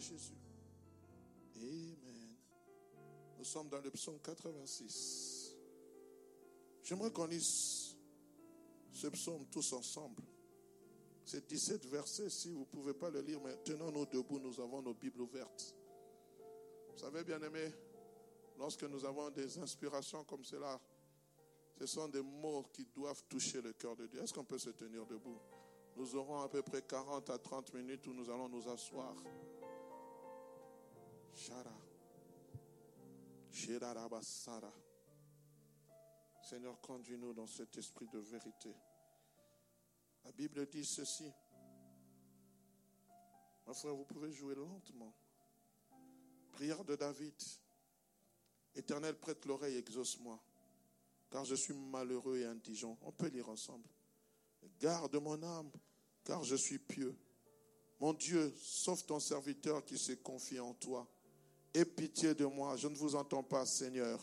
Jésus. Amen. Nous sommes dans le psaume 86. J'aimerais qu'on lise ce psaume tous ensemble. C'est 17 versets. Si vous ne pouvez pas le lire, mais tenons-nous debout, nous avons nos Bibles ouvertes. Vous savez, bien aimé, lorsque nous avons des inspirations comme cela, ce sont des mots qui doivent toucher le cœur de Dieu. Est-ce qu'on peut se tenir debout? Nous aurons à peu près 40 à 30 minutes où nous allons nous asseoir. Seigneur, conduis-nous dans cet esprit de vérité. La Bible dit ceci. Ma frère, vous pouvez jouer lentement. Prière de David. Éternel, prête l'oreille, exauce-moi, car je suis malheureux et indigent. On peut lire ensemble. Garde mon âme, car je suis pieux. Mon Dieu, sauve ton serviteur qui s'est confié en toi. Aie pitié de moi, je ne vous entends pas, Seigneur,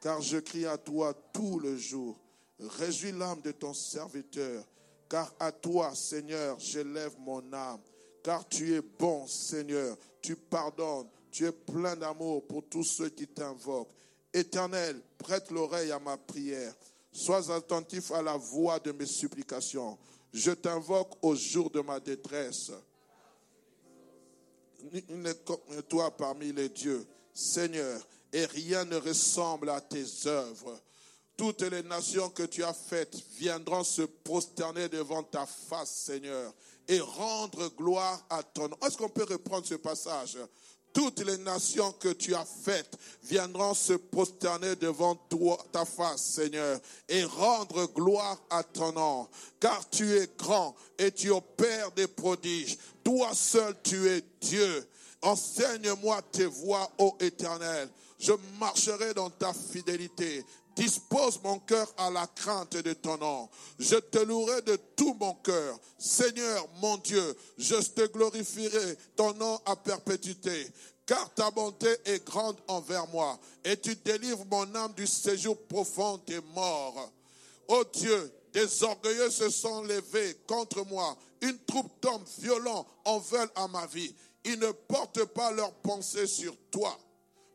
car je crie à toi tout le jour. Réjouis l'âme de ton serviteur, car à toi, Seigneur, j'élève mon âme. Car tu es bon, Seigneur, tu pardonnes, tu es plein d'amour pour tous ceux qui t'invoquent. Éternel, prête l'oreille à ma prière. Sois attentif à la voix de mes supplications. Je t'invoque au jour de ma détresse. Toi parmi les dieux, Seigneur, et rien ne ressemble à tes œuvres. Toutes les nations que tu as faites viendront se prosterner devant ta face, Seigneur, et rendre gloire à ton nom. Est-ce qu'on peut reprendre ce passage? Toutes les nations que tu as faites viendront se prosterner devant toi, ta face, Seigneur, et rendre gloire à ton nom. Car tu es grand et tu opères des prodiges. Toi seul tu es Dieu. Enseigne-moi tes voies, ô Éternel. Je marcherai dans ta fidélité. Dispose mon cœur à la crainte de ton nom. Je te louerai de tout mon cœur. Seigneur, mon Dieu, je te glorifierai ton nom à perpétuité. Car ta bonté est grande envers moi et tu délivres mon âme du séjour profond des morts. Ô Dieu, des orgueilleux se sont levés contre moi. Une troupe d'hommes violents en veulent à ma vie. Ils ne portent pas leurs pensées sur toi.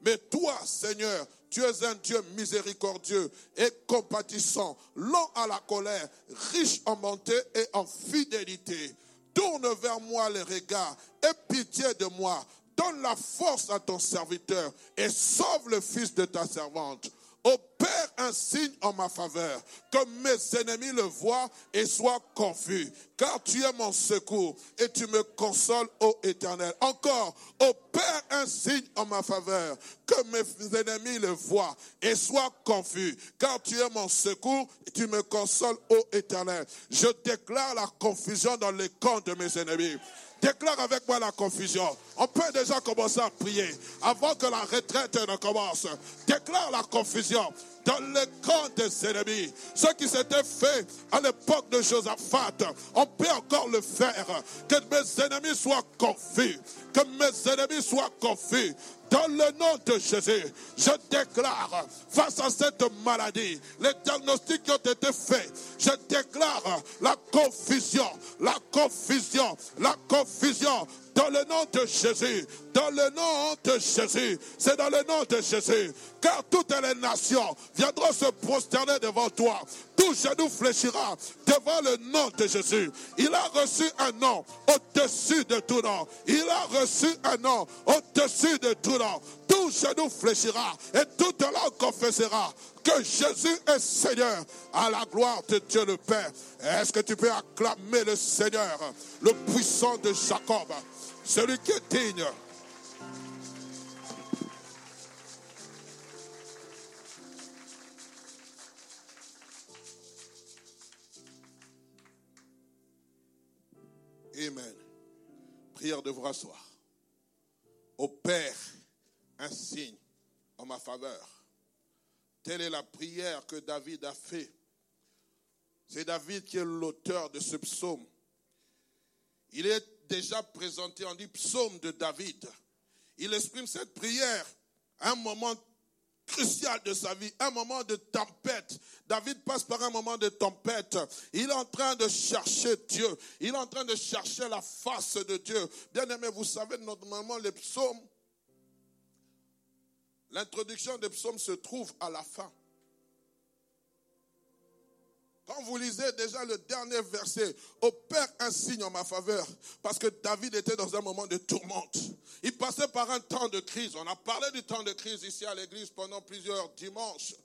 Mais toi, Seigneur, tu es un Dieu miséricordieux et compatissant, lent à la colère, riche en bonté et en fidélité. Tourne vers moi les regards, aie pitié de moi. Donne la force à ton serviteur et sauve le fils de ta servante. Opère un signe en ma faveur, que mes ennemis le voient et soient confus. Car tu es mon secours et tu me consoles, ô Éternel. Encore, opère un signe en ma faveur, que mes ennemis le voient et soient confus. Car tu es mon secours et tu me consoles, ô Éternel. Je déclare la confusion dans les camps de mes ennemis. Déclare avec moi la confusion. On peut déjà commencer à prier avant que la retraite ne commence. Déclare la confusion dans le camp des ennemis. Ce qui s'était fait à l'époque de Josaphat, on peut encore le faire. Que mes ennemis soient confus. Que mes ennemis soient confus. Dans le nom de Jésus, je déclare face à cette maladie, les diagnostics qui ont été faits, je déclare la confusion, la confusion, la confusion dans le nom de Jésus, dans le nom de Jésus, c'est dans le nom de Jésus, car toutes les nations viendront se prosterner devant toi. Tout genou fléchira devant le nom de Jésus. Il a reçu un nom au-dessus de tout nom. Il a reçu un nom au-dessus de tout nom. Tout genou fléchira et toute langue confessera que Jésus est Seigneur à la gloire de Dieu le Père. Est-ce que tu peux acclamer le Seigneur, le puissant de Jacob? Celui qui est digne. Amen. Prière de vous rasseoir. Au Père, un signe en ma faveur. Telle est la prière que David a fait. C'est David qui est l'auteur de ce psaume. Il est déjà présenté en dit psaume de David. Il exprime cette prière à un moment crucial de sa vie, un moment de tempête. David passe par un moment de tempête. Il est en train de chercher Dieu. Il est en train de chercher la face de Dieu. Bien aimé, vous savez, normalement, les psaumes, l'introduction des psaumes se trouve à la fin. Quand vous lisez déjà le dernier verset, opère un signe en ma faveur, parce que David était dans un moment de tourmente. Il passait par un temps de crise. On a parlé du temps de crise ici à l'église pendant plusieurs dimanches.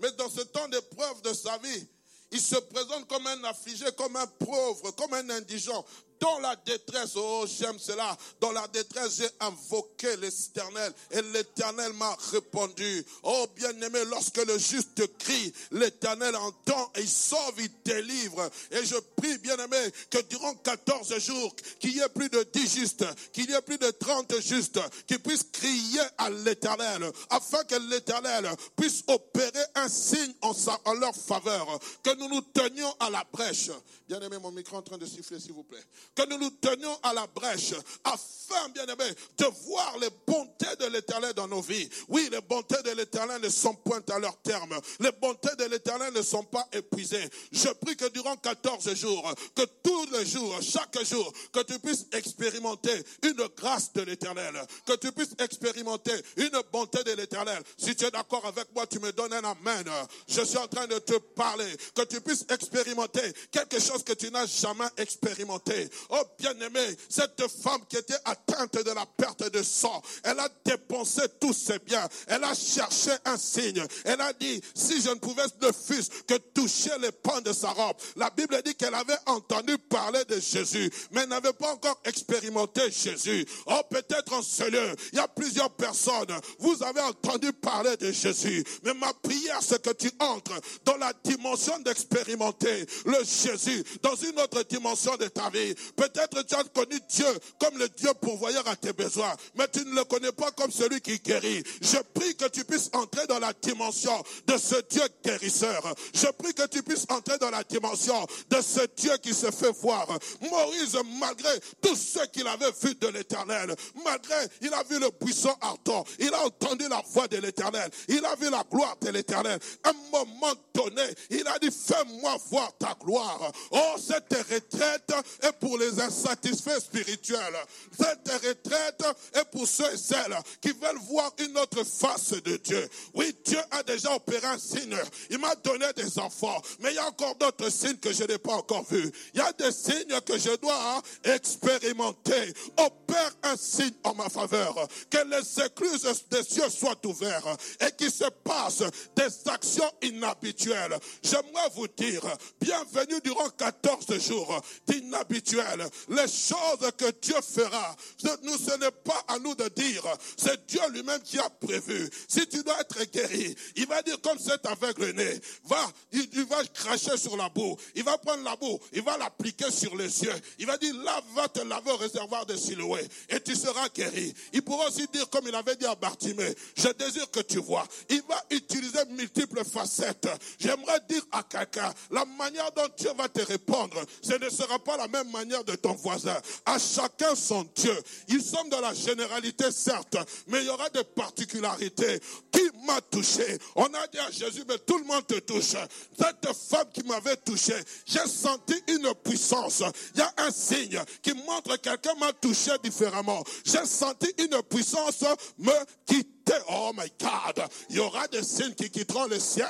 Mais dans ce temps d'épreuve de sa vie, il se présente comme un affligé, comme un pauvre, comme un indigent. Dans la détresse, oh j'aime cela, dans la détresse j'ai invoqué l'éternel et l'éternel m'a répondu. Oh bien-aimé, lorsque le juste crie, l'éternel entend et sauve, il délivre. Et je prie bien-aimé que durant 14 jours, qu'il y ait plus de 10 justes, qu'il y ait plus de 30 justes, qui puissent crier à l'éternel, afin que l'éternel puisse opérer un signe en, en leur faveur, que nous nous tenions à la brèche. Bien-aimé, mon micro est en train de siffler, s'il vous plaît que nous nous tenions à la brèche afin, bien aimé, de voir les bontés de l'éternel dans nos vies. Oui, les bontés de l'éternel ne sont point à leur terme. Les bontés de l'éternel ne sont pas épuisées. Je prie que durant 14 jours, que tous les jours, chaque jour, que tu puisses expérimenter une grâce de l'éternel, que tu puisses expérimenter une bonté de l'éternel. Si tu es d'accord avec moi, tu me donnes un amen. Je suis en train de te parler, que tu puisses expérimenter quelque chose que tu n'as jamais expérimenté. Oh bien-aimé, cette femme qui était atteinte de la perte de sang, elle a dépensé tous ses biens. Elle a cherché un signe. Elle a dit, si je ne pouvais ne fût que toucher les pans de sa robe. La Bible dit qu'elle avait entendu parler de Jésus, mais n'avait pas encore expérimenté Jésus. Oh, peut-être en ce lieu, il y a plusieurs personnes. Vous avez entendu parler de Jésus, mais ma prière, c'est que tu entres dans la dimension d'expérimenter le Jésus, dans une autre dimension de ta vie. Peut-être tu as connu Dieu comme le Dieu pourvoyeur à tes besoins, mais tu ne le connais pas comme celui qui guérit. Je prie que tu puisses entrer dans la dimension de ce Dieu guérisseur. Je prie que tu puisses entrer dans la dimension de ce Dieu qui se fait voir. Moïse, malgré tout ce qu'il avait vu de l'éternel, malgré il a vu le buisson ardent, il a entendu la voix de l'éternel, il a vu la gloire de l'éternel. Un moment donné, il a dit, fais-moi voir ta gloire. Oh, cette retraite est pour les insatisfaits spirituels. Cette retraite est pour ceux et celles qui veulent voir une autre face de Dieu. Oui, Dieu a déjà opéré un signe. Il m'a donné des enfants. Mais il y a encore d'autres signes que je n'ai pas encore vus. Il y a des signes que je dois expérimenter. Opère un signe en ma faveur. Que les écluses des cieux soient ouvertes et qu'il se passe des actions inhabituelles. J'aimerais vous dire, bienvenue durant 14 jours d'inhabituel. Les choses que Dieu fera, nous, ce n'est pas à nous de dire, c'est Dieu lui-même qui a prévu. Si tu dois être guéri, il va dire comme cet aveugle-né, va, il, va cracher sur la boue, il va prendre la boue, il va l'appliquer sur les yeux, il va dire, là, va te laver au réservoir de Siloué, et tu seras guéri. Il pourra aussi dire, comme il avait dit à Bartimée, je désire que tu vois. Il va utiliser multiples facettes. J'aimerais dire à quelqu'un, la manière dont Dieu va te répondre, ce ne sera pas la même manière de ton voisin. À chacun son Dieu. Ils sont dans la généralité, certes, mais il y aura des particularités. Qui m'a touché On a dit à Jésus, mais tout le monde te touche. Cette femme qui m'avait touché, j'ai senti une puissance. Il y a un signe qui montre que quelqu'un m'a touché différemment. J'ai senti une puissance me quitter. Oh my God, il y aura des signes qui quitteront le ciel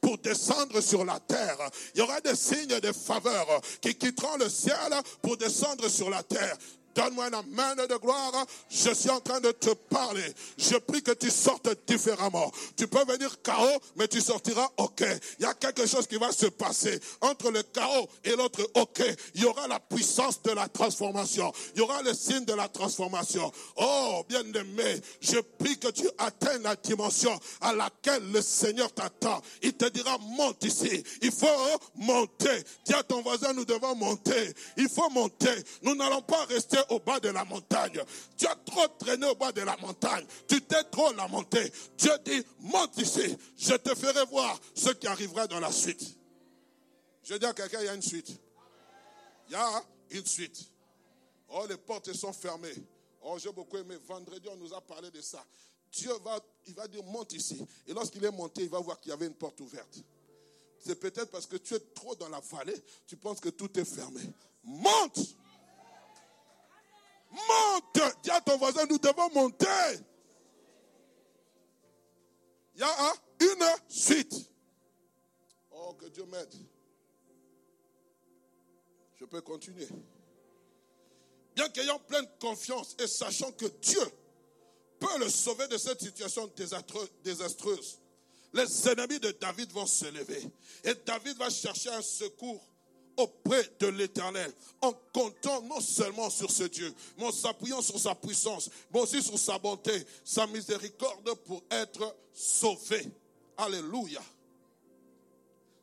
pour descendre sur la terre. Il y aura des signes de faveur qui quitteront le ciel pour descendre sur la terre. Donne-moi une main de gloire. Je suis en train de te parler. Je prie que tu sortes différemment. Tu peux venir chaos, mais tu sortiras OK. Il y a quelque chose qui va se passer. Entre le chaos et l'autre OK, il y aura la puissance de la transformation. Il y aura le signe de la transformation. Oh, bien-aimé, je prie que tu atteignes la dimension à laquelle le Seigneur t'attend. Il te dira, monte ici. Il faut monter. Dis à ton voisin, nous devons monter. Il faut monter. Nous n'allons pas rester au bas de la montagne. Tu as trop traîné au bas de la montagne. Tu t'es trop lamenté. Dieu dit, monte ici. Je te ferai voir ce qui arrivera dans la suite. Je dis à quelqu'un, il y a une suite. Il y a une suite. Oh, les portes sont fermées. Oh, j'ai beaucoup aimé. Vendredi, on nous a parlé de ça. Dieu va il va dire monte ici. Et lorsqu'il est monté, il va voir qu'il y avait une porte ouverte. C'est peut-être parce que tu es trop dans la vallée, tu penses que tout est fermé. Monte Monte Dis à ton voisin, nous devons monter. Il y a une suite. Oh, que Dieu m'aide. Je peux continuer. Bien qu'ayant pleine confiance et sachant que Dieu peut le sauver de cette situation désastreuse, les ennemis de David vont se lever. Et David va chercher un secours auprès de l'Éternel, en comptant non seulement sur ce Dieu, mais en s'appuyant sur sa puissance, mais aussi sur sa bonté, sa miséricorde pour être sauvé. Alléluia.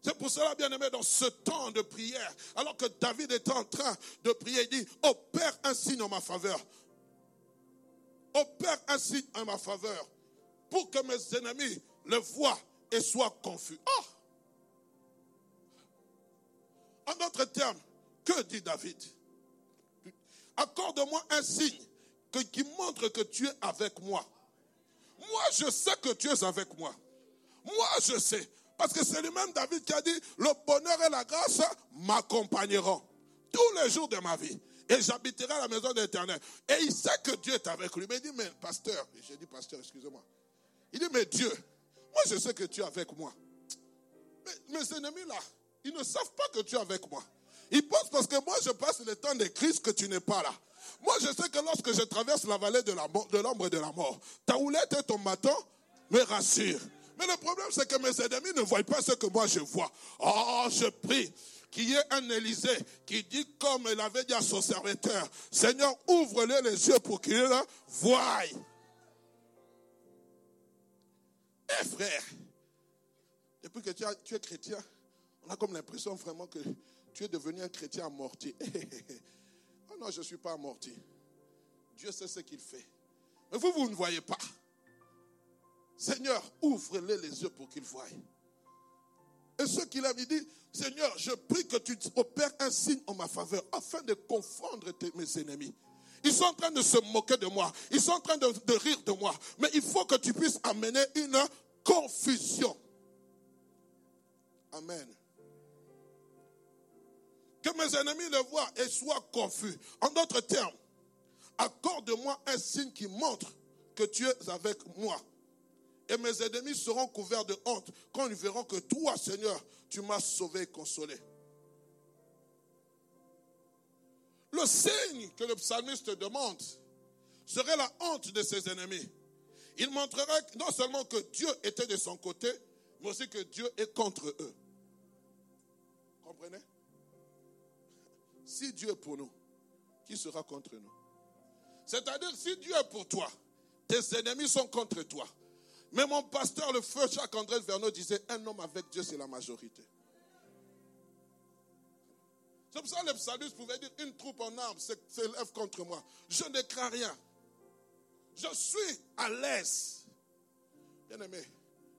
C'est pour cela, bien aimé, dans ce temps de prière, alors que David est en train de prier, il dit, opère un signe en ma faveur. Opère un signe en ma faveur pour que mes ennemis le voient et soient confus. Oh! En d'autres termes, que dit David? Accorde-moi un signe qui montre que tu es avec moi. Moi, je sais que tu es avec moi. Moi, je sais. Parce que c'est lui-même David qui a dit, le bonheur et la grâce m'accompagneront tous les jours de ma vie. Et j'habiterai la maison de l'Éternel. Et il sait que Dieu est avec lui. Mais il dit, mais pasteur, j'ai dit pasteur, excusez-moi. Il dit, mais Dieu, moi je sais que tu es avec moi. Mais mes ennemis là, ils ne savent pas que tu es avec moi. Ils pensent parce que moi je passe le temps de crise que tu n'es pas là. Moi je sais que lorsque je traverse la vallée de l'ombre de, de la mort, ta houlette et ton bâton me rassurent. Mais le problème c'est que mes ennemis ne voient pas ce que moi je vois. Oh, je prie qu'il y ait un Élysée qui dit comme il avait dit à son serviteur, Seigneur, ouvre-les les yeux pour qu'ils voient. Eh frère, depuis que tu, es chrétien, on a comme l'impression vraiment que tu es devenu un chrétien amorti. oh non, je ne suis pas amorti. Dieu sait ce qu'il fait. Mais vous, vous ne voyez pas. Seigneur, ouvre-les les yeux pour qu'ils voient. Et ce qu'il a dit, Seigneur, je prie que tu opères un signe en ma faveur afin de confondre mes ennemis. Ils sont en train de se moquer de moi. Ils sont en train de rire de moi. Mais il faut que tu puisses amener une confusion. Amen. Que mes ennemis le voient et soient confus. En d'autres termes, accorde-moi un signe qui montre que tu es avec moi. Et mes ennemis seront couverts de honte quand ils verront que toi, Seigneur, tu m'as sauvé et consolé. Le signe que le psalmiste demande serait la honte de ses ennemis. Il montrerait non seulement que Dieu était de son côté, mais aussi que Dieu est contre eux. Comprenez? Si Dieu est pour nous, qui sera contre nous? C'est-à-dire, si Dieu est pour toi, tes ennemis sont contre toi. Mais mon pasteur, le feu Jacques-André Verneau, disait un homme avec Dieu, c'est la majorité. C'est pour ça que le psalmiste pouvait dire une troupe en armes s'élève contre moi. Je ne crains rien. Je suis à l'aise. Bien aimé,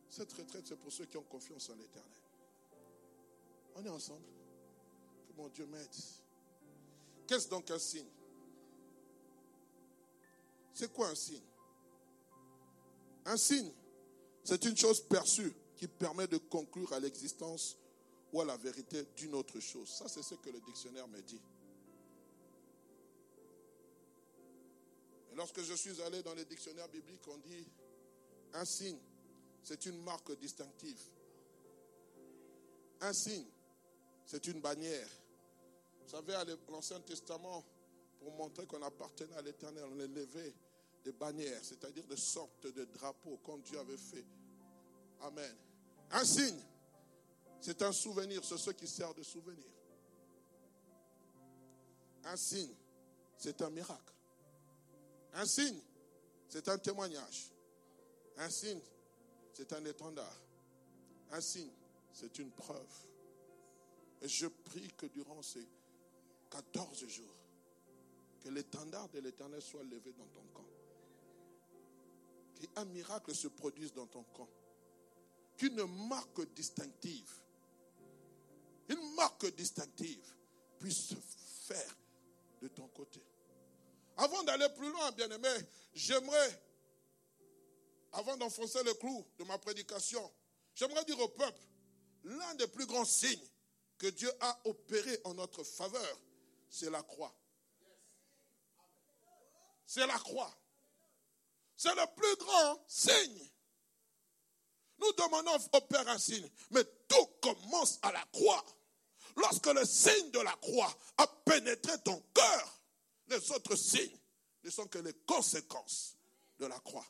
cette retraite, c'est pour ceux qui ont confiance en l'éternel. On est ensemble. Que mon Dieu m'aide. Qu'est-ce donc un signe? C'est quoi un signe? Un signe, c'est une chose perçue qui permet de conclure à l'existence ou à la vérité d'une autre chose. Ça, c'est ce que le dictionnaire me dit. lorsque je suis allé dans les dictionnaires bibliques, on dit un signe, c'est une marque distinctive. Un signe, c'est une bannière. Vous savez, l'Ancien Testament, pour montrer qu'on appartenait à l'Éternel, on élevait des bannières, c'est-à-dire des sortes de drapeaux comme Dieu avait fait. Amen. Un signe, c'est un souvenir, c'est ce qui sert de souvenir. Un signe, c'est un miracle. Un signe, c'est un témoignage. Un signe, c'est un étendard. Un signe, c'est une preuve. Et je prie que durant ces 14 jours, que l'étendard de l'éternel soit levé dans ton camp. Qu'un miracle se produise dans ton camp. Qu'une marque distinctive, une marque distinctive puisse se faire de ton côté. Avant d'aller plus loin, bien-aimé, j'aimerais avant d'enfoncer le clou de ma prédication, j'aimerais dire au peuple, l'un des plus grands signes que Dieu a opéré en notre faveur, c'est la croix. C'est la croix. C'est le plus grand signe. Nous demandons au Père un signe, mais tout commence à la croix. Lorsque le signe de la croix a pénétré ton cœur, les autres signes ne sont que les conséquences de la croix.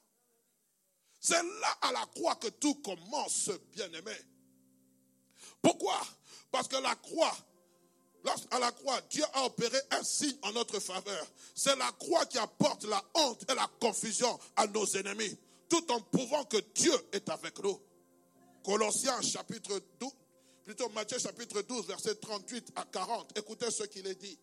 C'est là à la croix que tout commence, bien-aimé. Pourquoi? Parce que la croix, à la croix, Dieu a opéré un signe en notre faveur. C'est la croix qui apporte la honte et la confusion à nos ennemis, tout en prouvant que Dieu est avec nous. Colossiens chapitre 12, plutôt Matthieu chapitre 12, verset 38 à 40. Écoutez ce qu'il est dit.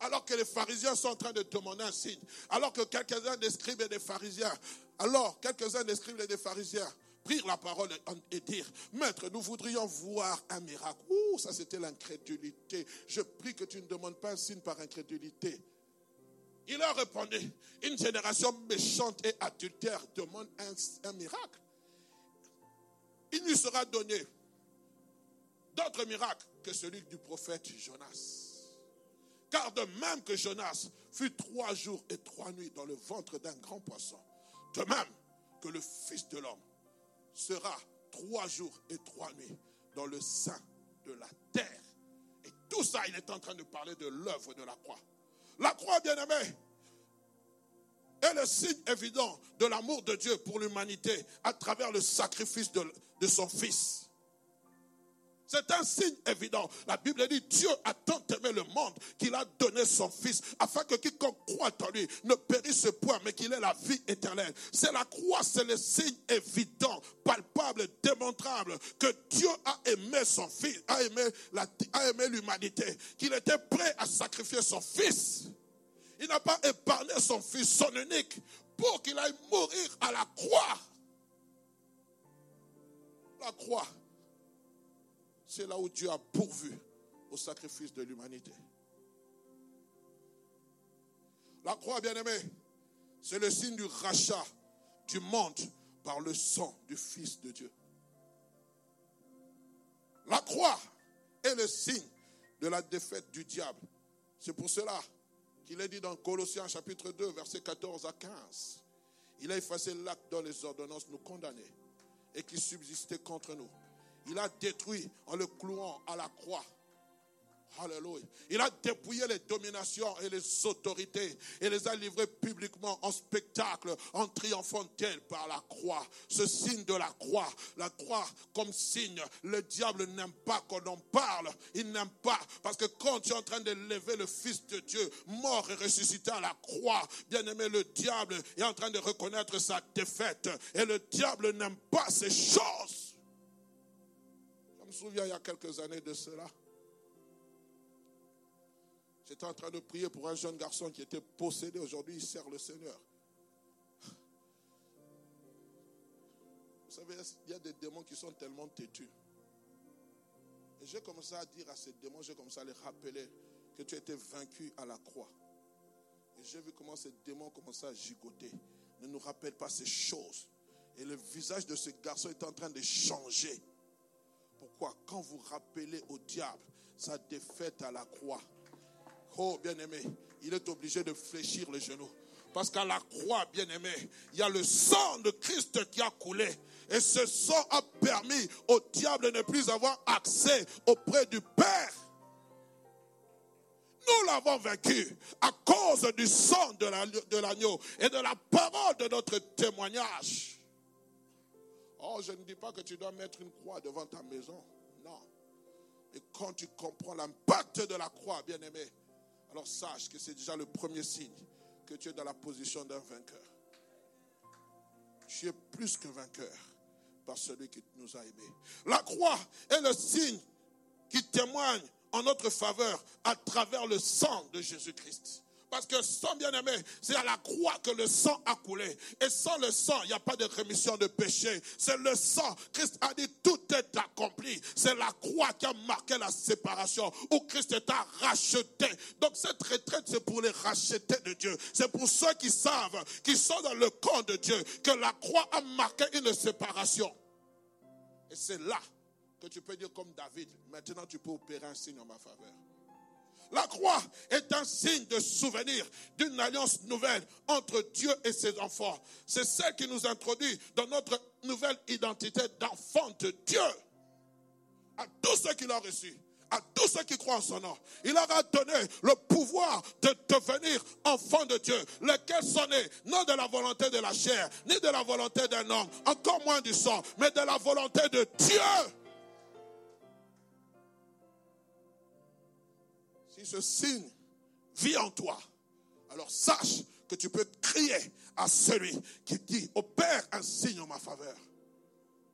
Alors que les pharisiens sont en train de demander un signe, alors que quelques-uns des scribes et des pharisiens, alors quelques-uns des scribes et des pharisiens prirent la parole et dirent, Maître, nous voudrions voir un miracle. Ouh, ça c'était l'incrédulité. Je prie que tu ne demandes pas un signe par incrédulité. Il leur répondait, une génération méchante et adultère demande un, un miracle. Il lui sera donné d'autres miracles que celui du prophète Jonas. Car de même que Jonas fut trois jours et trois nuits dans le ventre d'un grand poisson, de même que le Fils de l'homme sera trois jours et trois nuits dans le sein de la terre. Et tout ça, il est en train de parler de l'œuvre de la croix. La croix, bien aimée, est le signe évident de l'amour de Dieu pour l'humanité à travers le sacrifice de son Fils. C'est un signe évident. La Bible dit, Dieu a tant aimé le monde qu'il a donné son Fils, afin que quiconque croit en lui ne périsse point, mais qu'il ait la vie éternelle. C'est la croix, c'est le signe évident, palpable, démontrable, que Dieu a aimé son Fils, a aimé, a aimé l'humanité, qu'il était prêt à sacrifier son Fils. Il n'a pas épargné son Fils, son unique, pour qu'il aille mourir à la croix. La croix c'est là où Dieu a pourvu au sacrifice de l'humanité. La croix, bien-aimée, c'est le signe du rachat du monde par le sang du Fils de Dieu. La croix est le signe de la défaite du diable. C'est pour cela qu'il est dit dans Colossiens chapitre 2, versets 14 à 15. Il a effacé l'acte dont les ordonnances nous condamnaient et qui subsistait contre nous il a détruit en le clouant à la croix. Alléluia. Il a dépouillé les dominations et les autorités et les a livrées publiquement en spectacle, en triomphant par la croix. Ce signe de la croix, la croix comme signe, le diable n'aime pas qu'on en parle. Il n'aime pas parce que quand tu es en train de lever le Fils de Dieu, mort et ressuscité à la croix, bien aimé, le diable est en train de reconnaître sa défaite. Et le diable n'aime pas ces choses me souviens il y a quelques années de cela. J'étais en train de prier pour un jeune garçon qui était possédé. Aujourd'hui, il sert le Seigneur. Vous savez, il y a des démons qui sont tellement têtus. Et j'ai commencé à dire à ces démons, j'ai commencé à les rappeler que tu étais vaincu à la croix. Et j'ai vu comment ces démons commençaient à gigoter. Ne nous rappelle pas ces choses. Et le visage de ce garçon est en train de changer. Pourquoi Quand vous rappelez au diable sa défaite à la croix, oh bien-aimé, il est obligé de fléchir les genoux. Parce qu'à la croix, bien-aimé, il y a le sang de Christ qui a coulé. Et ce sang a permis au diable de ne plus avoir accès auprès du Père. Nous l'avons vaincu à cause du sang de l'agneau et de la parole de notre témoignage. Oh, je ne dis pas que tu dois mettre une croix devant ta maison. Non. Et quand tu comprends l'impact de la croix, bien-aimé, alors sache que c'est déjà le premier signe que tu es dans la position d'un vainqueur. Tu es plus que vainqueur par celui qui nous a aimés. La croix est le signe qui témoigne en notre faveur à travers le sang de Jésus-Christ. Parce que sans bien-aimé, c'est à la croix que le sang a coulé. Et sans le sang, il n'y a pas de rémission de péché. C'est le sang. Christ a dit tout est accompli. c'est la croix qui a marqué la séparation, où Christ t'a racheté. Donc cette retraite, c'est pour les racheter de Dieu. C'est pour ceux qui savent, qui sont dans le camp de Dieu, que la croix a marqué une séparation. Et c'est là que tu peux dire comme David, maintenant tu peux opérer un signe en ma faveur. La croix est un signe de souvenir d'une alliance nouvelle entre Dieu et ses enfants. C'est celle qui nous introduit dans notre nouvelle identité d'enfant de Dieu. À tous ceux qui l'ont reçu, à tous ceux qui croient en son nom. Il leur a donné le pouvoir de devenir enfants de Dieu, lesquels sont nés non de la volonté de la chair, ni de la volonté d'un homme, encore moins du sang, mais de la volonté de Dieu. Ce signe vit en toi, alors sache que tu peux crier à celui qui dit, opère un signe en ma faveur.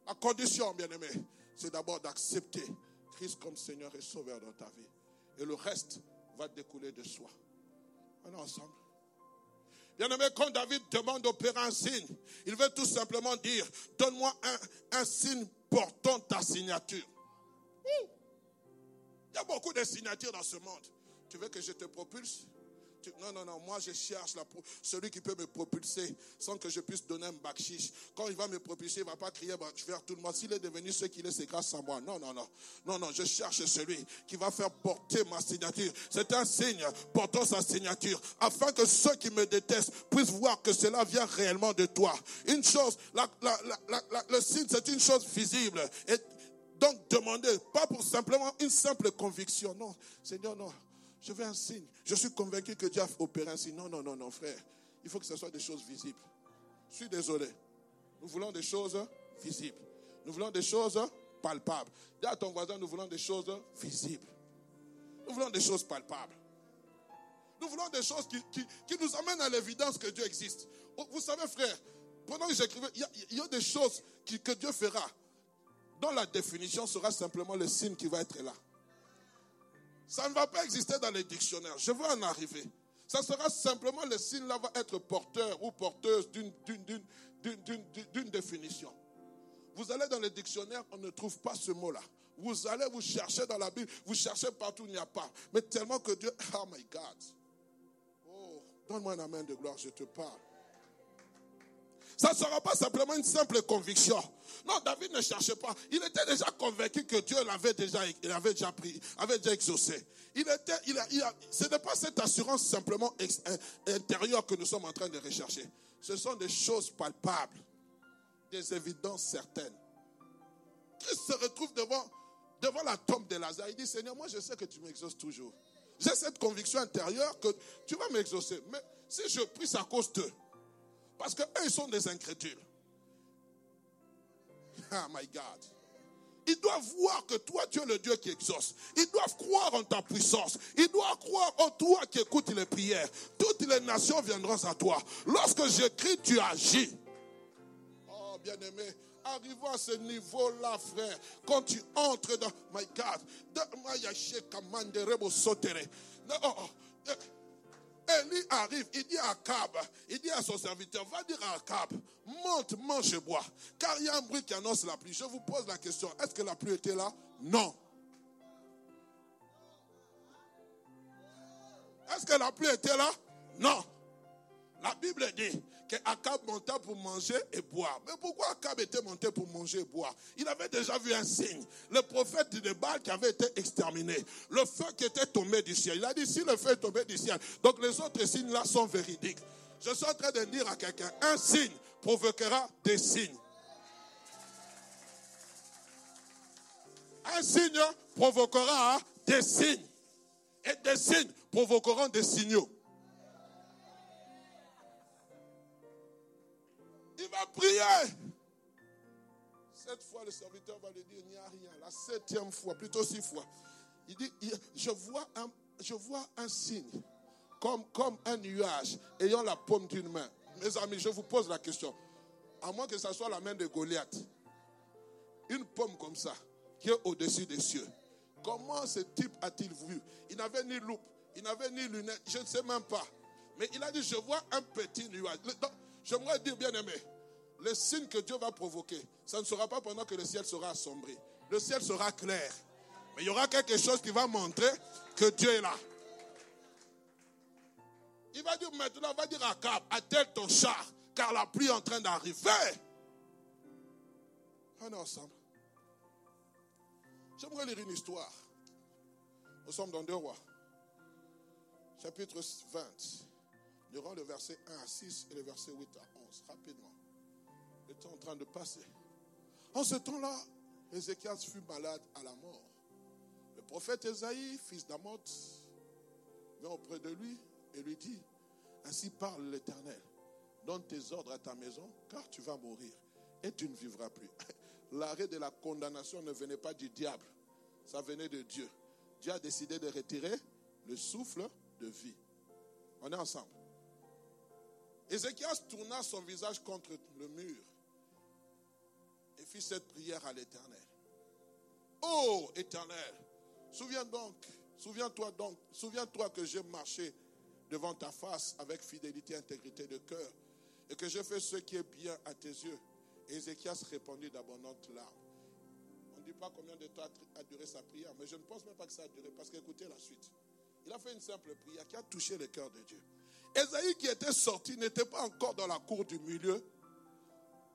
La condition, bien aimé, c'est d'abord d'accepter Christ comme Seigneur et Sauveur dans ta vie. Et le reste va découler de soi. Allons ensemble. Bien aimé, quand David demande d'opérer un signe, il veut tout simplement dire, donne-moi un, signe portant ta signature. Il y a beaucoup de signatures dans ce monde. Tu veux que je te propulse? Non, non, non, moi je cherche celui qui peut me propulser sans que je puisse donner un bakchiche. Quand il va me propulser, il ne va pas crier vers tout le monde. S'il est devenu ce qu'il est, c'est grâce à moi. Non, non, non. Non, non, je cherche celui qui va faire porter ma signature. C'est un signe portant sa signature afin que ceux qui me détestent puissent voir que cela vient réellement de toi. Une chose, le signe, c'est une chose visible. Et donc, demandez, pas pour simplement une simple conviction. Non, Seigneur, non. Je veux un signe. Je suis convaincu que Dieu a opéré un signe. Non, non, non, non, frère. Il faut que ce soit des choses visibles. Je suis désolé. Nous voulons des choses visibles. Nous voulons des choses palpables. Dis à ton voisin, nous voulons des choses visibles. Nous voulons des choses palpables. Nous voulons des choses qui, nous amènent à l'évidence que Dieu existe. Oh, vous savez, frère, pendant que j'écrivais, il y, a des choses que Dieu fera, dont la définition sera simplement le signe qui va être là. Ça ne va pas exister dans les dictionnaires. Je veux en arriver. Ça sera simplement le signe là va être porteur ou porteuse d'une définition. Vous allez dans les dictionnaires, on ne trouve pas ce mot-là. Vous allez vous chercher dans la Bible, vous cherchez partout, il n'y a pas. Mais tellement que Dieu, oh my God. Oh, donne-moi un amen de gloire, je te parle. Ça ne sera pas simplement une simple conviction. Non, David ne cherchait pas. Il était déjà convaincu que Dieu l'avait déjà, il avait déjà pris, avait déjà exaucé. Il était, il a, ce n'est pas cette assurance simplement intérieure que nous sommes en train de rechercher. Ce sont des choses palpables, des évidences certaines. Christ se retrouve devant, devant la tombe de Lazare. Il dit, Seigneur, moi je sais que tu m'exauces toujours. J'ai cette conviction intérieure que tu vas m'exaucer. Mais si je prie, à cause d'eux. Parce qu'eux, ils sont des incrédules. Ah, my God. Ils doivent voir que toi, tu es le Dieu qui exauce. Ils doivent croire en ta puissance. Ils doivent croire en toi qui écoute les prières. Toutes les nations viendront à toi. Lorsque j'écris, tu agis. Oh, bien-aimé, arrivons à ce niveau-là, frère. Quand tu entres dans, my God, oh, oh, Élie arrive, il dit à Akab, il dit à son serviteur, va dire à Akab, monte, mange et bois. Car il y a un bruit qui annonce la pluie. Je vous pose la question, est-ce que la pluie était là? Non. Est-ce que la pluie était là? Non. La Bible dit qu'Akab monta pour manger et boire. Mais pourquoi Akab était monté pour manger et boire? Il avait déjà vu un signe. Le prophète de Baal qui avait été exterminé. Le feu qui était tombé du ciel. Il a dit si le feu est tombé du ciel, donc les autres signes là sont véridiques. Je suis en train de dire à quelqu'un, un signe provoquera des signes. Un signe provoquera des signes. Et des signes provoqueront des signaux. Il va prier. Cette fois, le serviteur va lui dire, il n'y a rien. La septième fois, plutôt six fois. Il dit, je vois un, je vois un signe, comme, comme un nuage, ayant la paume d'une main. Mes amis, je vous pose la question. À moins que ce soit la main de Goliath. Une pomme comme ça, qui est au-dessus des cieux. Comment ce type a-t-il vu? Il n'avait ni loupe, il n'avait ni lunettes, je ne sais même pas. Mais il a dit, je vois un petit nuage. J'aimerais dire, bien aimé, le signe que Dieu va provoquer, ça ne sera pas pendant que le ciel sera assombri. le ciel sera clair. Mais il y aura quelque chose qui va montrer que Dieu est là. Il va dire maintenant, va dire à Cap, attelle ton char, car la pluie est en train d'arriver. On est ensemble. J'aimerais lire une histoire. Nous sommes dans deux rois. Chapitre 20. Nous aurons le verset 1 à 6 et le verset 8 à 11. Rapidement. En train de passer. En ce temps-là, Ézéchias fut malade à la mort. Le prophète Esaïe, fils d'Amoth, vint auprès de lui et lui dit, Ainsi parle l'Éternel, donne tes ordres à ta maison, car tu vas mourir et tu ne vivras plus. L'arrêt de la condamnation ne venait pas du diable, ça venait de Dieu. Dieu a décidé de retirer le souffle de vie. On est ensemble. Ézéchias tourna son visage contre le mur fit cette prière à l'Éternel. Ô Éternel, souviens donc, souviens-toi donc, souviens-toi que j'ai marché devant ta face avec fidélité et intégrité de cœur et que j'ai fait ce qui est bien à tes yeux. Ézéchias répondit d'abondantes larmes. On ne dit pas combien de temps a duré sa prière, mais je ne pense même pas que ça a duré parce qu'écoutez la suite. Il a fait une simple prière qui a touché le cœur de Dieu. Esaïe qui était sorti n'était pas encore dans la cour du milieu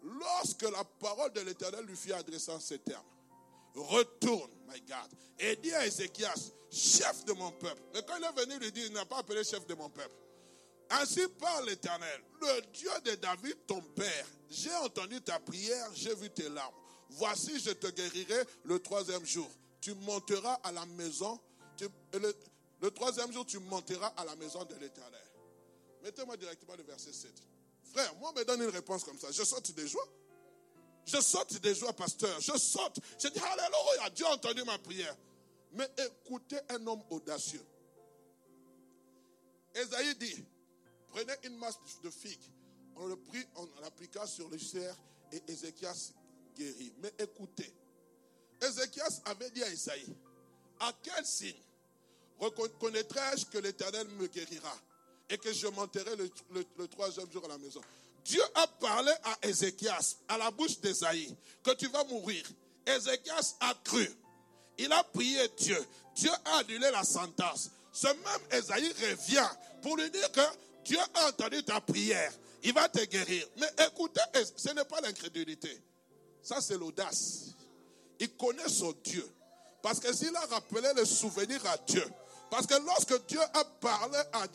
lorsque la parole de l'Éternel lui fit adresser ces termes. Retourne, my God, et dis à Ézéchias, chef de mon peuple. Mais quand il est venu lui dire, il n'a pas appelé chef de mon peuple. Ainsi parle l'Éternel, le Dieu de David, ton père. J'ai entendu ta prière, j'ai vu tes larmes. Voici, je te guérirai le troisième jour. Tu monteras à la maison. le, le troisième jour, tu monteras à la maison de l'Éternel. Mettez-moi directement le verset 7. Frère, moi, me donne une réponse comme ça. Je saute des joies. Je saute des joies, pasteur. Je saute. Je dis, Alléluia, Dieu a entendu ma prière. Mais écoutez un homme audacieux. Esaïe dit, prenez une masse de figues. On le prit, on l'appliqua sur le cerf et Ézéchias guérit. Mais écoutez, Ézéchias avait dit à Esaïe, à quel signe reconnaîtrai-je que l'Éternel me guérira? Et que je monterai le, troisième jour à la maison. Dieu a parlé à Ézéchias, à la bouche d'Ésaïe, que tu vas mourir. Ézéchias a cru. Il a prié Dieu. Dieu a annulé la sentence. Ce même Ésaïe revient pour lui dire que Dieu a entendu ta prière. Il va te guérir. Mais écoutez, ce n'est pas l'incrédulité. Ça, c'est l'audace. Il connaît son Dieu. Parce que s'il a rappelé le souvenir à Dieu, parce que lorsque Dieu a parlé à,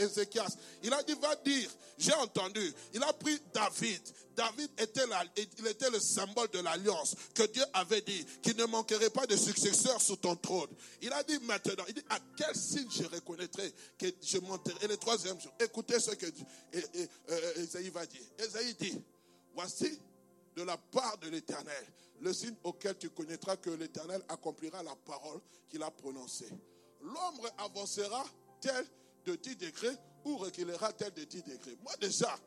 Ézéchias, il a dit, va dire, j'ai entendu. Il a pris David. David était, le symbole de l'alliance que Dieu avait dit, qu'il ne manquerait pas de successeur sous ton trône. Il a dit maintenant, il dit, à quel signe je reconnaîtrai que je monterai? Et le troisième jour, écoutez ce que Ésaïe euh, va dire. Ésaïe dit, voici de la part de l'Éternel, le signe auquel tu connaîtras que l'Éternel accomplira la parole qu'il a prononcée l'ombre avancera tel de 10 degrés ou reculera tel de 10 degrés. Moi déjà,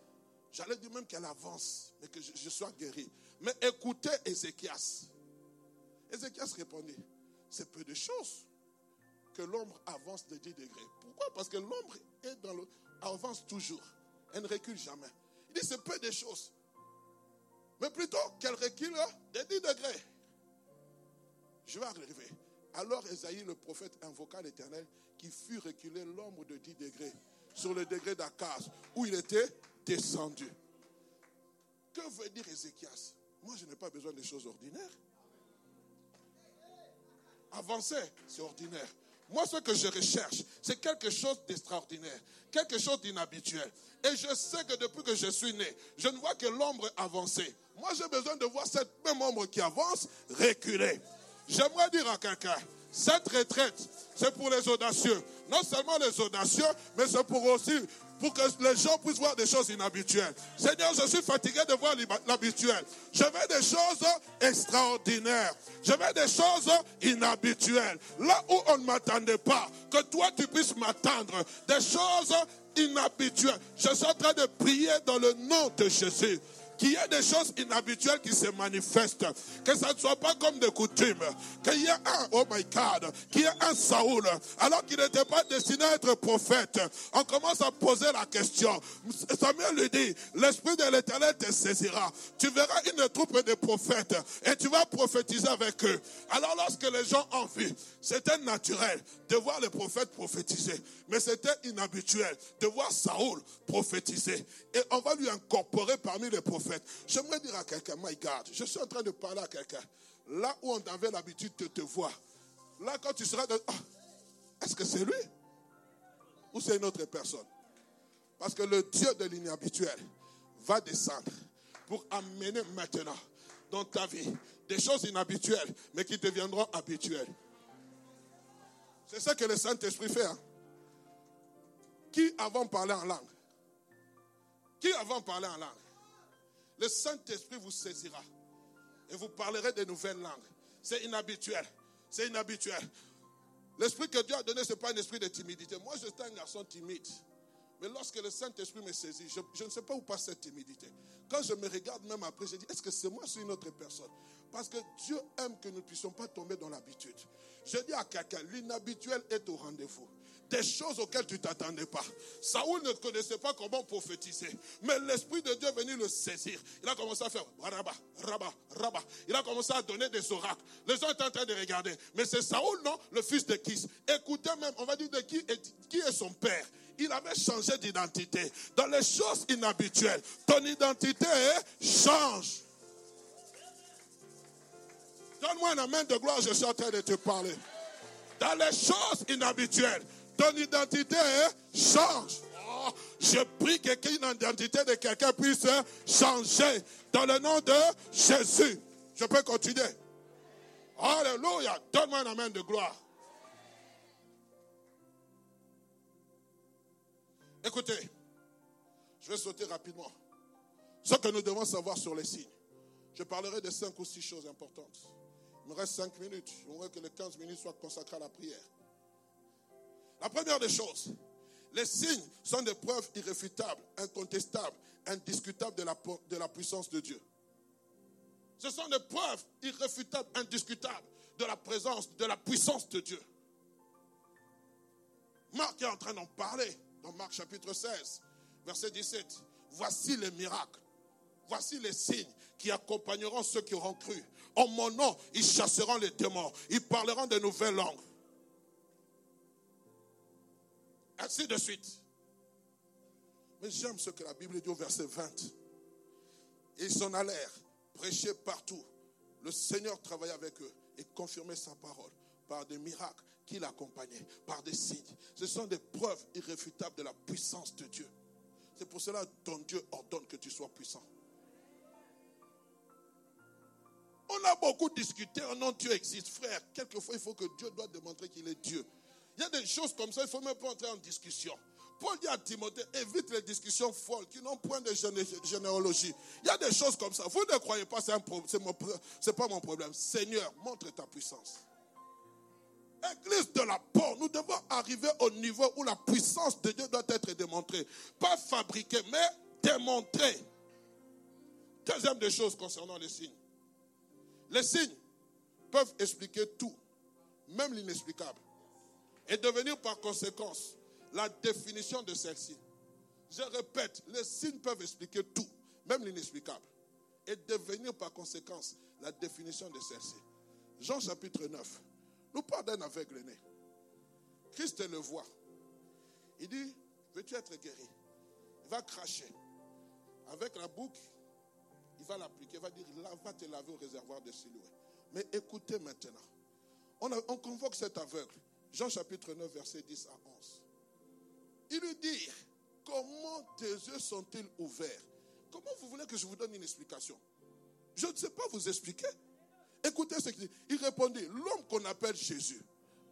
j'allais dire même qu'elle avance, mais que je, sois guéri. Mais écoutez Ézéchias. Ézéchias répondit, c'est peu de choses que l'ombre avance de 10 degrés. Pourquoi? Parce que l'ombre est dans le, avance toujours. Elle ne recule jamais. Il dit, c'est peu de choses. Mais plutôt qu'elle recule de 10 degrés. Je vais arriver. Alors Esaïe, le prophète, invoqua l'Éternel qui fut reculé l'ombre de 10 degrés sur le degré d'Akaz où il était descendu. Que veut dire Ézéchias? Moi, je n'ai pas besoin de choses ordinaires. Avancer, c'est ordinaire. Moi, ce que je recherche, c'est quelque chose d'extraordinaire, quelque chose d'inhabituel. Et je sais que depuis que je suis né, je ne vois que l'ombre avancer. Moi, j'ai besoin de voir cette même ombre qui avance reculer. J'aimerais dire à quelqu'un, cette retraite, c'est pour les audacieux. Non seulement les audacieux, mais c'est pour aussi pour que les gens puissent voir des choses inhabituelles. Seigneur, je suis fatigué de voir l'habituel. Je veux des choses extraordinaires. Je veux des choses inhabituelles. Là où on ne m'attendait pas, que toi tu puisses m'attendre. Des choses inhabituelles. Je suis en train de prier dans le nom de Jésus qu'il y ait des choses inhabituelles qui se manifestent, que ça ne soit pas comme de coutume, qu'il y ait un, oh my God, qu'il y ait un Saoul, alors qu'il n'était pas destiné à être prophète. On commence à poser la question. Samuel lui dit, l'Esprit de l'Éternel te saisira. Tu verras une troupe de prophètes et tu vas prophétiser avec eux. Alors lorsque les gens ont vu, c'était naturel de voir les prophètes prophétiser, mais c'était inhabituel de voir Saoul prophétiser. Et on va lui incorporer parmi les prophètes. J'aimerais dire à quelqu'un, my God, je suis en train de parler à quelqu'un. Là où on avait l'habitude de te voir, là quand tu seras de... Ah, est-ce que c'est lui? Ou c'est une autre personne? Parce que le Dieu de l'inhabituel va descendre pour amener maintenant dans ta vie des choses inhabituelles, mais qui deviendront habituelles. C'est ça que le Saint-Esprit fait. Hein? Qui avant parlait en langue? Qui avant parlait en langue? Le Saint-Esprit vous saisira et vous parlerez de nouvelles langues. C'est inhabituel. C'est inhabituel. L'esprit que Dieu a donné, ce n'est pas un esprit de timidité. Moi, j'étais un garçon timide. Mais lorsque le Saint-Esprit me saisit, je, ne sais pas où passe cette timidité. Quand je me regarde même après, je dis, est-ce que c'est moi ou une autre personne? Parce que Dieu aime que nous ne puissions pas tomber dans l'habitude. Je dis à quelqu'un, l'inhabituel est au rendez-vous des choses auxquelles tu t'attendais pas. Saoul ne connaissait pas comment prophétiser, mais l'Esprit de Dieu est venu le saisir. Il a commencé à faire rabat, rabat, rabat. Il a commencé à donner des oracles. Les gens étaient en train de regarder. Mais c'est Saoul, non Le fils de Kis. Écoutez même, on va dire de qui est, qui est son père il avait changé d'identité. Dans les choses inhabituelles, ton identité change. Donne-moi un amen de gloire, je suis en train de te parler. Dans les choses inhabituelles, ton identité change. Oh, je prie que l'identité de quelqu'un puisse changer dans le nom de Jésus. Je peux continuer. Alléluia. Donne-moi un amen de gloire. Écoutez, je vais sauter rapidement. Ce que nous devons savoir sur les signes. Je parlerai de cinq ou six choses importantes. Il me reste cinq minutes. Je voudrais que les 15 minutes soient consacrées à la prière. La première des choses, les signes sont des preuves irréfutables, incontestables, indiscutables de la, puissance de Dieu. Ce sont des preuves irréfutables, indiscutables de la présence, de la puissance de Dieu. Marc est en train d'en parler dans Marc chapitre 16, verset 17. Voici les miracles, voici les signes qui accompagneront ceux qui auront cru. En mon nom, ils chasseront les démons, ils parleront de nouvelles langues. Ainsi de suite. Mais j'aime ce que la Bible dit au verset 20. Ils s'en allèrent, prêcher partout. Le Seigneur travaillait avec eux et confirmait sa parole par des miracles qui l'accompagnaient, par des signes. Ce sont des preuves irréfutables de la puissance de Dieu. C'est pour cela que ton Dieu ordonne que tu sois puissant. On a beaucoup discuté, oh non, Dieu existe, frère. Quelquefois, il faut que Dieu doit démontrer qu'il est Dieu. Il y a des choses comme ça, il ne faut même pas entrer en discussion. Paul dit à Timothée, évite les discussions folles qui n'ont point de généalogie. Il y a des choses comme ça. Vous ne croyez pas, ce n'est pas mon problème. Seigneur, montre ta puissance. Église de la porte, nous devons arriver au niveau où la puissance de Dieu doit être démontrée. Pas fabriquée, mais démontrée. Deuxième des choses concernant les signes. Les signes peuvent expliquer tout, même l'inexplicable et devenir par conséquence la définition de celle-ci. Je répète, les signes peuvent expliquer tout, même l'inexplicable, et devenir par conséquence la définition de celle-ci. Jean chapitre 9 nous parle d'un aveugle né. Christ le voit. Il dit, veux-tu être guéri? Il va cracher. Avec la boucle, il va l'appliquer, il va dire, va te laver au réservoir de Siloué. Mais écoutez maintenant. On convoque cet aveugle. Jean chapitre 9, verset 10 à 11. Il lui dit, comment tes yeux sont-ils ouverts? Comment vous voulez que je vous donne une explication? Je ne sais pas vous expliquer. Écoutez ce qu'il dit. Il répondit, l'homme qu'on appelle Jésus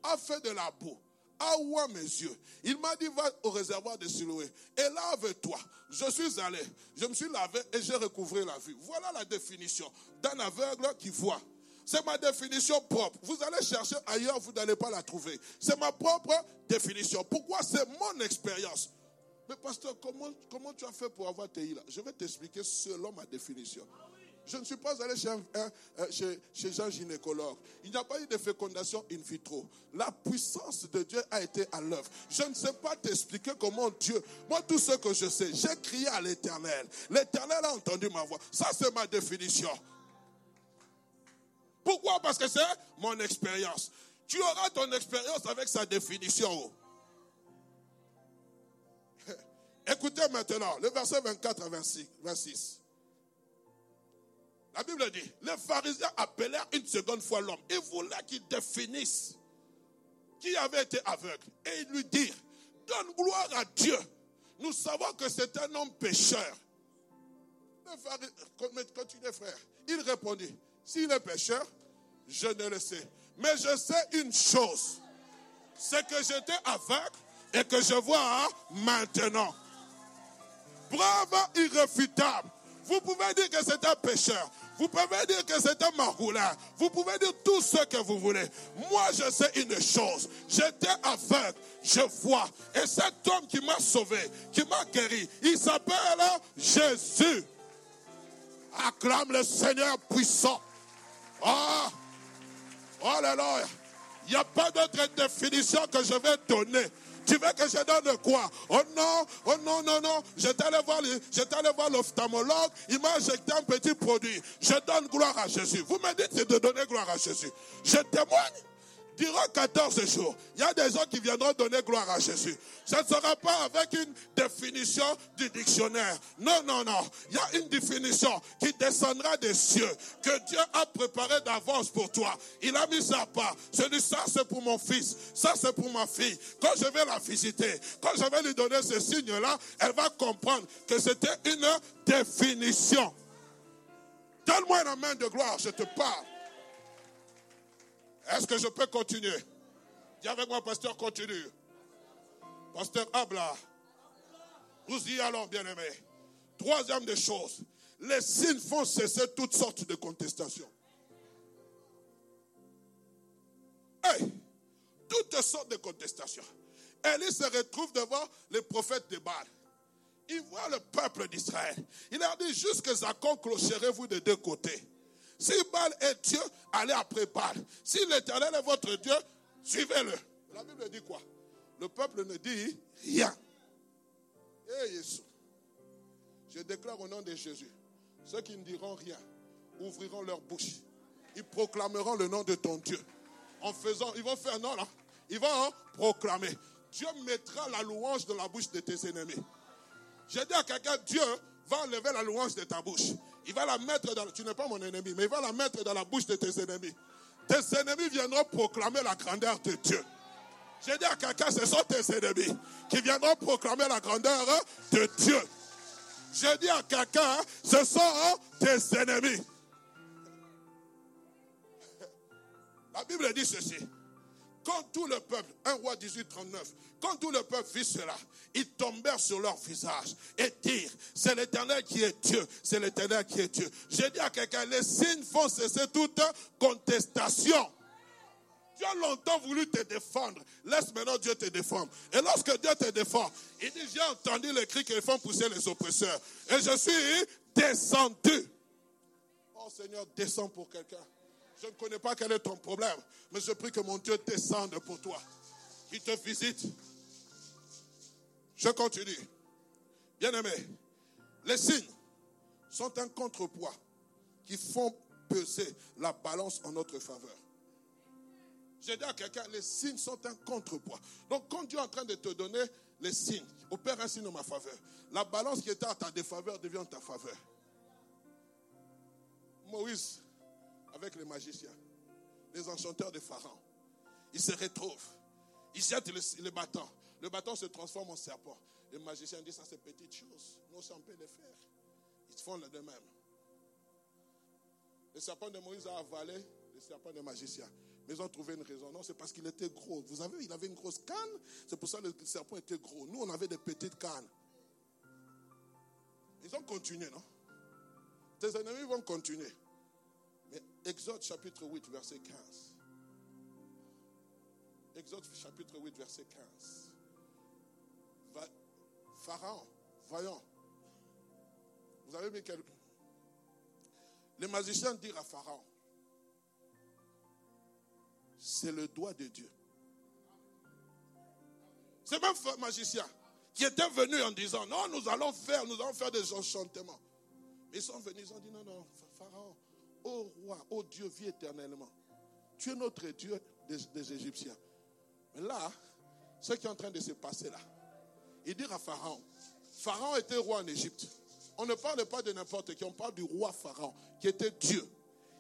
a fait de la boue, a oué mes yeux. Il m'a dit, va au réservoir de Siloé et lave-toi. Je suis allé, je me suis lavé et j'ai recouvré la vue. Voilà la définition d'un aveugle qui voit. C'est ma définition propre. Vous allez chercher ailleurs, vous n'allez pas la trouver. C'est ma propre définition. Pourquoi C'est mon expérience? Mais pasteur, comment, comment tu as fait pour avoir tes là? Je vais t'expliquer selon ma définition. Je ne suis pas allé chez, chez, chez un gynécologue. Il n'y a pas eu de fécondation in vitro. La puissance de Dieu a été à l'œuvre. Je ne sais pas t'expliquer comment Dieu. Moi, tout ce que je sais, j'ai crié à l'éternel. L'éternel a entendu ma voix. Ça, c'est ma définition. Pourquoi? Parce que c'est mon expérience. Tu auras ton expérience avec sa définition. Écoutez maintenant le verset 24 à 26. La Bible dit, les pharisiens appelèrent une seconde fois l'homme et voulaient qu'il définisse qui avait été aveugle. Et ils lui dirent, donne gloire à Dieu. Nous savons que c'est un homme pécheur. Continuez frère. Il répondit, s'il est pécheur, je ne le sais. Mais je sais une chose, c'est que j'étais aveugle et que je vois maintenant. Brave, irréfutable. Vous pouvez dire que c'est un pécheur. Vous pouvez dire que c'est un margoulin. Vous pouvez dire tout ce que vous voulez. Moi, je sais une chose. J'étais aveugle. Je vois. Et cet homme qui m'a sauvé, qui m'a guéri, il s'appelle Jésus. Acclame le Seigneur puissant. Ah. Oh là là. Il n'y a pas d'autre définition que je vais donner. Tu veux que je donne quoi? Oh non, oh non, non, non. J'étais allé voir l'ophtalmologue. Il m'a injecté un petit produit. Je donne gloire à Jésus. Vous me dites de donner gloire à Jésus. Je témoigne durant 14 jours, il y a des gens qui viendront donner gloire à Jésus. Ce ne sera pas avec une définition du dictionnaire. Non, non, non. Il y a une définition qui descendra des cieux, que Dieu a préparé d'avance pour toi. Il a mis sa part. Je dis, ça c'est pour mon fils, ça c'est pour ma fille. Quand je vais la visiter, quand je vais lui donner ce signe-là, elle va comprendre que c'était une définition. Donne-moi une main de gloire, je te parle. Est-ce que je peux continuer? Dis avec moi, pasteur, continue. Pasteur Abla. Vous y allons, bien-aimés. Troisième des choses, les signes font cesser toutes sortes de contestations. Hey, toutes sortes de contestations. Élie se retrouve devant les prophètes de Baal. Il voit le peuple d'Israël. Il leur dit, jusqu'à Zacon clocherez-vous de deux côtés? Si Baal est Dieu, allez après Baal. Si l'Éternel est votre Dieu, suivez-le. La Bible dit quoi? Le peuple ne dit rien. Eh Jésus, je déclare au nom de Jésus, ceux qui ne diront rien ouvriront leur bouche. Ils proclameront le nom de ton Dieu. En faisant, ils vont faire non là. Ils vont proclamer. Dieu mettra la louange dans la bouche de tes ennemis. J'ai dit à quelqu'un, Dieu va enlever la louange de ta bouche. Il va la mettre dans, tu n'es pas mon ennemi, mais il va la mettre dans la bouche de tes ennemis. Tes ennemis viendront proclamer la grandeur de Dieu. J'ai dit à quelqu'un, ce sont tes ennemis qui viendront proclamer la grandeur de Dieu. J'ai dit à quelqu'un, ce sont tes ennemis. La Bible dit ceci. Quand tout le peuple, 1 roi 18, 39, quand tout le peuple vit cela, ils tombèrent sur leur visage et dirent, c'est l'éternel qui est Dieu, c'est l'éternel qui est Dieu. J'ai dit à quelqu'un, les signes font cesser toute contestation. Dieu a longtemps voulu te défendre. Laisse maintenant Dieu te défendre. Et lorsque Dieu te défend, il dit, j'ai entendu les cris qui font pousser les oppresseurs. Et je suis descendu. Oh Seigneur, descends pour quelqu'un. Je ne connais pas quel est ton problème, mais je prie que mon Dieu descende pour toi. Il te visite. Je continue. Bien-aimé, les signes sont un contrepoids qui font peser la balance en notre faveur. J'ai dit à quelqu'un, les signes sont un contrepoids. Donc quand Dieu est en train de te donner les signes, opère un signe en ma faveur. La balance qui était à ta défaveur devient en ta faveur. Moïse avec les magiciens, les enchanteurs de Pharaon. Ils se retrouvent. Ils jettent le, bâton. Le bâton se transforme en serpent. Les magiciens disent ça, c'est petite chose. Nous, on peut le faire. Ils font le de même. Le serpent de Moïse a avalé le serpent des magiciens. Mais ils ont trouvé une raison. Non, c'est parce qu'il était gros. Vous avez vu, il avait une grosse canne. C'est pour ça que le serpent était gros. Nous, on avait des petites cannes. Ils ont continué, non? Tes ennemis vont continuer. Exode chapitre 8, verset 15. Exode chapitre 8, verset 15. Va Pharaon, voyons. Vous avez mis quel... Les magiciens dirent à Pharaon, c'est le doigt de Dieu. C'est même magicien qui était venu en disant, non, nous allons faire, nous allons faire des enchantements. Mais ils sont venus, ils ont dit, non, non, Pharaon, ô roi, ô Dieu, vis éternellement. Tu es notre Dieu des, Égyptiens. Mais là, ce qui est en train de se passer là, il dit à Pharaon, Pharaon était roi en Égypte. On ne parle pas de n'importe qui, on parle du roi Pharaon, qui était Dieu.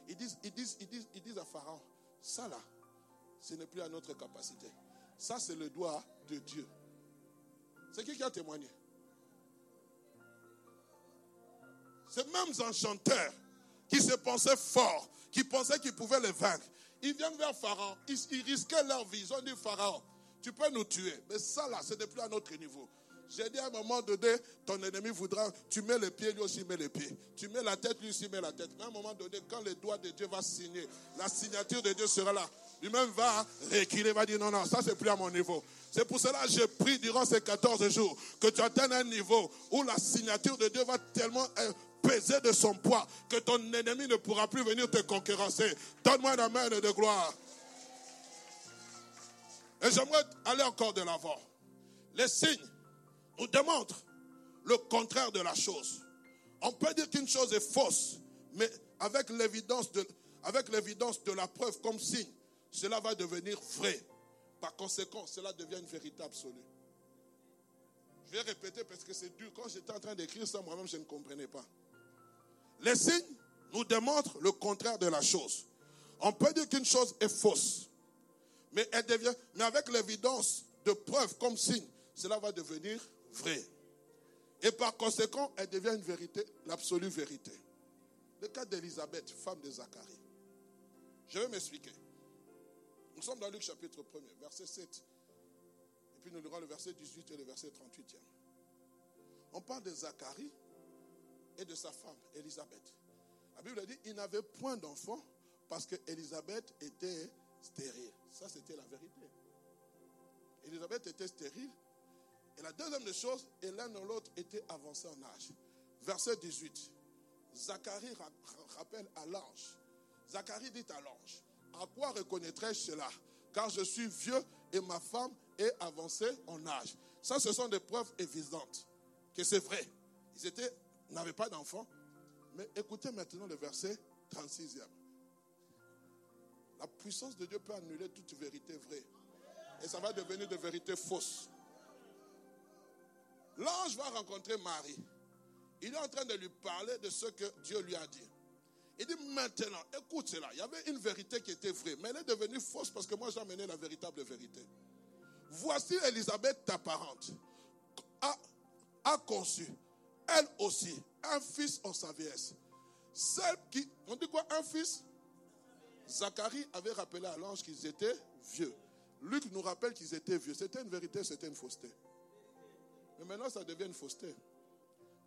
Ils disent, ils disent à Pharaon, ça là, ce n'est plus à notre capacité. Ça, c'est le doigt de Dieu. C'est qui qui a témoigné? Ces mêmes enchanteurs qui se pensaient forts, qui pensaient qu'ils pouvaient les vaincre, ils viennent vers Pharaon, ils, risquaient leur vie. Ils ont dit Pharaon, tu peux nous tuer, mais ça là, ce n'est plus à notre niveau. J'ai dit à un moment donné, ton ennemi voudra, tu mets les pieds, lui aussi met les pieds. Tu mets la tête, lui aussi met la tête. Mais à un moment donné, quand le doigt de Dieu va signer, la signature de Dieu sera là. Lui-même va reculer, va dire non, non, ça c'est plus à mon niveau. C'est pour cela que je prie durant ces 14 jours que tu atteignes un niveau où la signature de Dieu va tellement peser de son poids que ton ennemi ne pourra plus venir te concurrencer. Donne-moi un amen de gloire. Et j'aimerais aller encore de l'avant. Les signes nous démontre le contraire de la chose. On peut dire qu'une chose est fausse, mais avec l'évidence de, avec l'évidence de la preuve comme signe, cela va devenir vrai. Par conséquent, cela devient une vérité absolue. Je vais répéter parce que c'est dur. Quand j'étais en train d'écrire ça, moi-même, je ne comprenais pas. Les signes nous démontrent le contraire de la chose. On peut dire qu'une chose est fausse, mais elle devient, mais avec l'évidence de preuve comme signe, cela va devenir vrai. Et par conséquent, elle devient une vérité, l'absolue vérité. Le cas d'Élisabeth, femme de Zacharie. Je vais m'expliquer. Nous sommes dans Luc chapitre 1 verset 7. Et puis nous lirons le verset 18 et le verset 38. On parle de Zacharie et de sa femme, Élisabeth. La Bible dit il n'avait point d'enfant parce que Élisabeth était stérile. Ça, c'était la vérité. Élisabeth était stérile et la deuxième des choses, et l'un ou l'autre était avancé en âge. Verset 18. Zacharie rappelle à l'ange. Zacharie dit à l'ange, à quoi reconnaîtrai-je cela? Car je suis vieux et ma femme est avancée en âge. Ça, ce sont des preuves évidentes que c'est vrai. Ils étaient, n'avaient pas d'enfants. Mais écoutez maintenant le verset 36e. La puissance de Dieu peut annuler toute vérité vraie. Et ça va devenir de vérité fausse. L'ange va rencontrer Marie. Il est en train de lui parler de ce que Dieu lui a dit. Il dit maintenant, écoute cela. Il y avait une vérité qui était vraie, mais elle est devenue fausse parce que moi j'ai amené la véritable vérité. Voici Elisabeth, ta parente, a, a conçu, elle aussi, un fils en sa vieillesse. Celle qui, on dit quoi, un fils? Zacharie avait rappelé à l'ange qu'ils étaient vieux. Luc nous rappelle qu'ils étaient vieux. C'était une vérité, c'était une fausseté. Mais maintenant, ça devient une fausseté.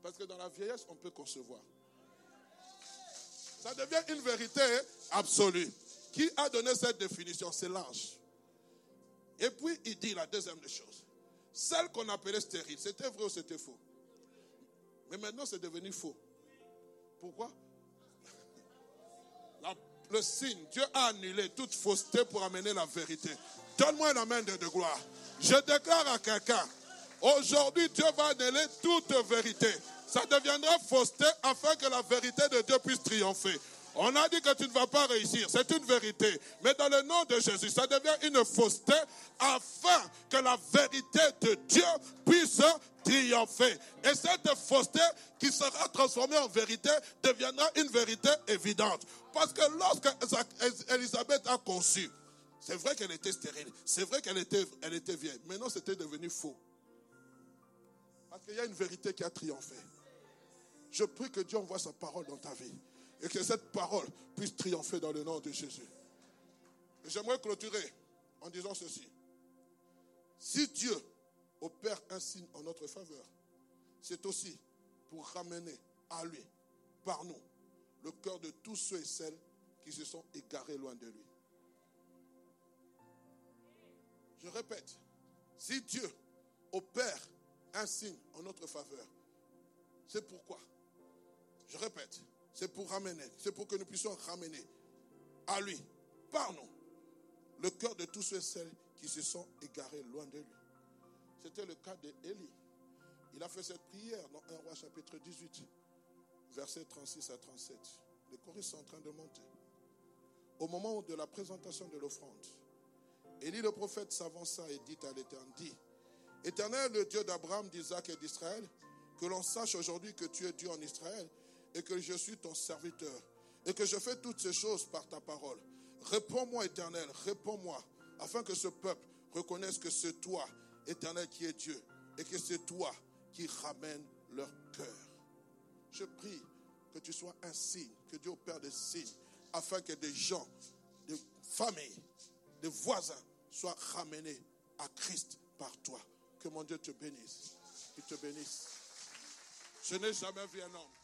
Parce que dans la vieillesse, on peut concevoir. Ça devient une vérité absolue. Qui a donné cette définition C'est l'ange. Et puis, il dit la deuxième des choses. Celle qu'on appelait stérile, c'était vrai ou c'était faux? Mais maintenant, c'est devenu faux. Pourquoi? Le signe, Dieu a annulé toute fausseté pour amener la vérité. Donne-moi une amène de, de gloire. Je déclare à quelqu'un, Aujourd'hui, Dieu va annuler toute vérité. Ça deviendra fausseté afin que la vérité de Dieu puisse triompher. On a dit que tu ne vas pas réussir, c'est une vérité. Mais dans le nom de Jésus, ça devient une fausseté afin que la vérité de Dieu puisse triompher. Et cette fausseté qui sera transformée en vérité deviendra une vérité évidente. Parce que lorsque Elisabeth a conçu, c'est vrai qu'elle était stérile, c'est vrai qu'elle était, elle était vieille. Maintenant, c'était devenu faux. Parce qu'il y a une vérité qui a triomphé. Je prie que Dieu envoie sa parole dans ta vie. Et que cette parole puisse triompher dans le nom de Jésus. J'aimerais clôturer en disant ceci. Si Dieu opère un signe en notre faveur, c'est aussi pour ramener à lui, par nous, le cœur de tous ceux et celles qui se sont égarés loin de lui. Je répète, si Dieu opère un signe en notre faveur. C'est pourquoi, je répète, c'est pour ramener, c'est pour que nous puissions ramener à lui, par nous, le cœur de tous ceux et celles qui se sont égarés loin de lui. C'était le cas d'Élie. Il a fait cette prière dans 1 roi chapitre 18, versets 36 à 37. Les choristes sont en train de monter. Au moment de la présentation de l'offrande, Élie le prophète s'avança et dit à l'Éternel, dit, Éternel, le Dieu d'Abraham, d'Isaac et d'Israël, que l'on sache aujourd'hui que tu es Dieu en Israël et que je suis ton serviteur et que je fais toutes ces choses par ta parole. Réponds-moi, Éternel, réponds-moi, afin que ce peuple reconnaisse que c'est toi, Éternel, qui es Dieu et que c'est toi qui ramène leur cœur. Je prie que tu sois un signe, que Dieu opère des signes, afin que des gens, des familles, des voisins soient ramenés à Christ par toi. Que mon Dieu te bénisse. Il te bénisse. Je n'ai jamais vu un homme